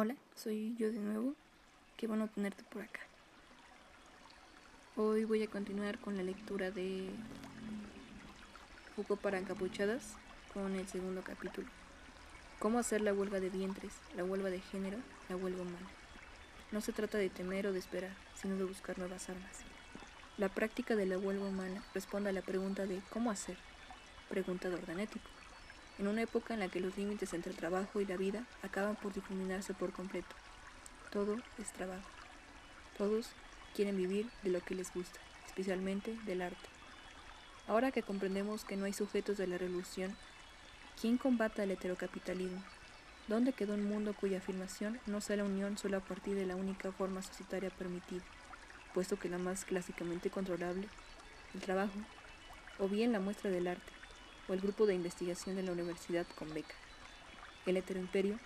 Hola, soy yo de nuevo. Qué bueno tenerte por acá. Hoy voy a continuar con la lectura de Foucault para encapuchadas con el segundo capítulo. Cómo hacer la huelga de vientres, la huelga de género, la huelga humana. No se trata de temer o de esperar, sino de buscar nuevas armas. La práctica de la huelga humana responde a la pregunta de ¿cómo hacer? Pregunta de orden ético en una época en la que los límites entre el trabajo y la vida acaban por difuminarse por completo. Todo es trabajo. Todos quieren vivir de lo que les gusta, especialmente del arte. Ahora que comprendemos que no hay sujetos de la revolución, ¿quién combata el heterocapitalismo? ¿Dónde quedó un mundo cuya afirmación no sea la unión solo a partir de la única forma societaria permitida, puesto que la más clásicamente controlable, el trabajo, o bien la muestra del arte? O el grupo de investigación de la universidad con beca. El heteroimperio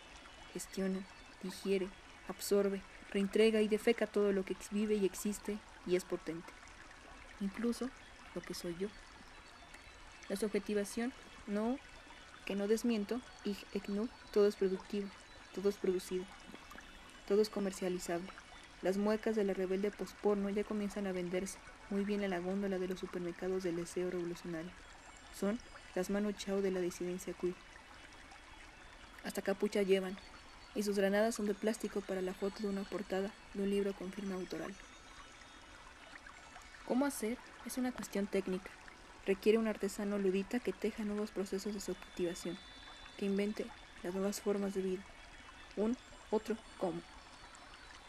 gestiona, digiere, absorbe, reintegra y defeca todo lo que vive y existe y es potente, incluso lo que soy yo. La subjetivación, no, que no desmiento, y no, todo es productivo, todo es producido, todo es comercializable. Las muecas de la rebelde posporno ya comienzan a venderse muy bien en la góndola de los supermercados del deseo revolucionario. Son las manos chao de la disidencia queer. Hasta capucha llevan, y sus granadas son de plástico para la foto de una portada de un libro con firma autoral. ¿Cómo hacer? Es una cuestión técnica. Requiere un artesano ludita que teja nuevos procesos de subjetivación, que invente las nuevas formas de vida. Un otro cómo.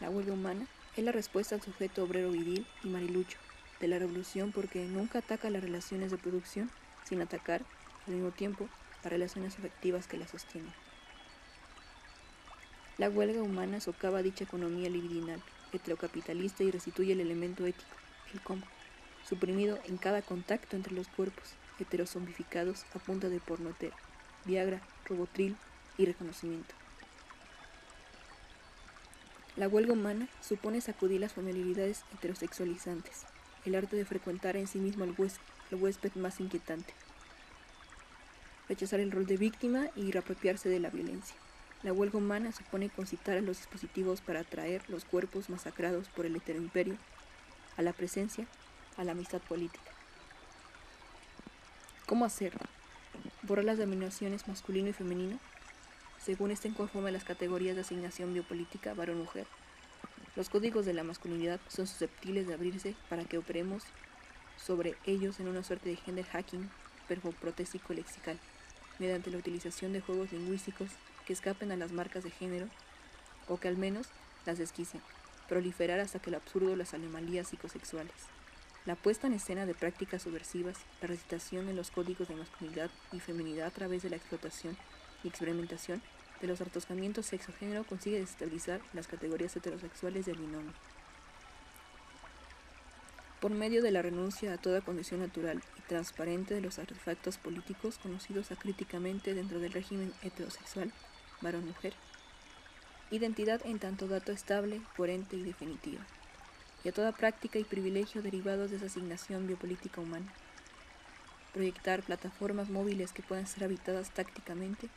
La huelga humana es la respuesta al sujeto obrero viril y marilucho de la revolución porque nunca ataca las relaciones de producción sin atacar al mismo tiempo las relaciones afectivas que la sostienen. La huelga humana socava dicha economía libidinal, heterocapitalista y restituye el elemento ético, el cómo, suprimido en cada contacto entre los cuerpos, heterozombificados a punta de pornotero, viagra, robotril y reconocimiento. La huelga humana supone sacudir las familiaridades heterosexualizantes, el arte de frecuentar en sí mismo el huésped más inquietante, rechazar el rol de víctima y reapropiarse de la violencia. La huelga humana supone concitar a los dispositivos para atraer los cuerpos masacrados por el heteroimperio a la presencia, a la amistad política. ¿Cómo hacerlo? Borrar las denominaciones masculino y femenino, según estén conforme a las categorías de asignación biopolítica varón-mujer. Los códigos de la masculinidad son susceptibles de abrirse para que operemos sobre ellos en una suerte de gender hacking perfoprotésico lexical mediante la utilización de juegos lingüísticos que escapen a las marcas de género o que al menos las desquicien, proliferar hasta que el absurdo las anomalías psicosexuales. La puesta en escena de prácticas subversivas, la recitación de los códigos de masculinidad y feminidad a través de la explotación y experimentación de los artoscamientos sexo-género consigue desestabilizar las categorías heterosexuales del binomio por medio de la renuncia a toda condición natural y transparente de los artefactos políticos conocidos acríticamente dentro del régimen heterosexual, varón-mujer. Identidad en tanto dato estable, coherente y definitiva. Y a toda práctica y privilegio derivados de esa asignación biopolítica humana. Proyectar plataformas móviles que puedan ser habitadas tácticamente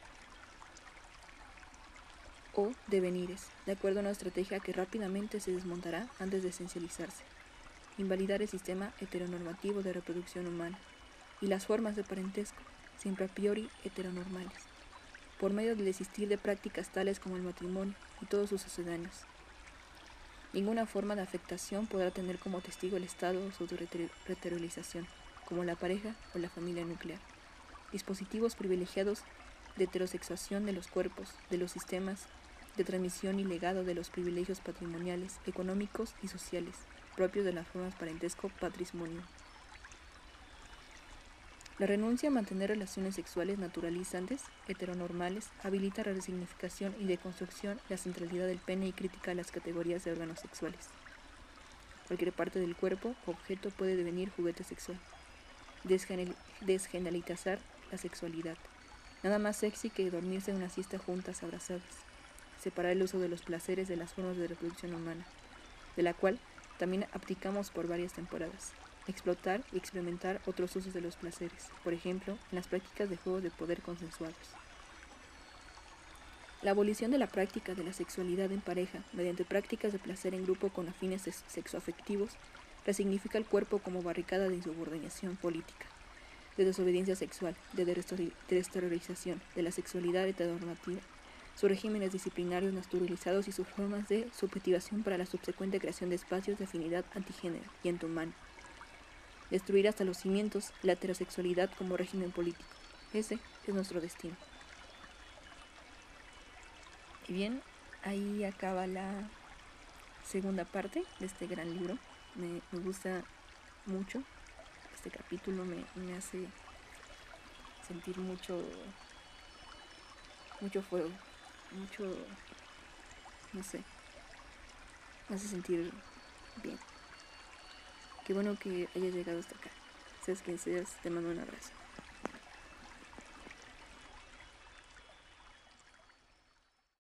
o devenires, de acuerdo a una estrategia que rápidamente se desmontará antes de esencializarse invalidar el sistema heteronormativo de reproducción humana y las formas de parentesco, siempre a priori heteronormales, por medio de desistir de prácticas tales como el matrimonio y todos sus sucedáneos. Ninguna forma de afectación podrá tener como testigo el Estado o su heterolización, como la pareja o la familia nuclear. Dispositivos privilegiados de heterosexuación de los cuerpos, de los sistemas, de transmisión y legado de los privilegios patrimoniales, económicos y sociales, propios de las formas parentesco-patrimonio. La renuncia a mantener relaciones sexuales naturalizantes, heteronormales, habilita la resignificación y deconstrucción, la centralidad del pene y critica las categorías de órganos sexuales. Cualquier parte del cuerpo o objeto puede devenir juguete sexual. Desgeneralizar la sexualidad. Nada más sexy que dormirse en una siesta juntas abrazadas. Separar el uso de los placeres de las formas de reproducción humana, de la cual también aplicamos por varias temporadas. Explotar y experimentar otros usos de los placeres, por ejemplo, en las prácticas de juegos de poder consensuados. La abolición de la práctica de la sexualidad en pareja mediante prácticas de placer en grupo con afines sexoafectivos resignifica el cuerpo como barricada de insubordinación política, de desobediencia sexual, de desterrorización de la sexualidad heteronormativa, sus regímenes disciplinarios naturalizados y sus formas de subjetivación para la subsecuente creación de espacios de afinidad antigénero y entomano. Destruir hasta los cimientos la heterosexualidad como régimen político. Ese es nuestro destino. Y bien, ahí acaba la segunda parte de este gran libro. Me, gusta mucho. Este capítulo me, me, hace sentir mucho, mucho fuego, mucho, no sé, me hace sentir bien. Qué bueno que hayas llegado hasta acá. Seas quien seas, te mando un abrazo.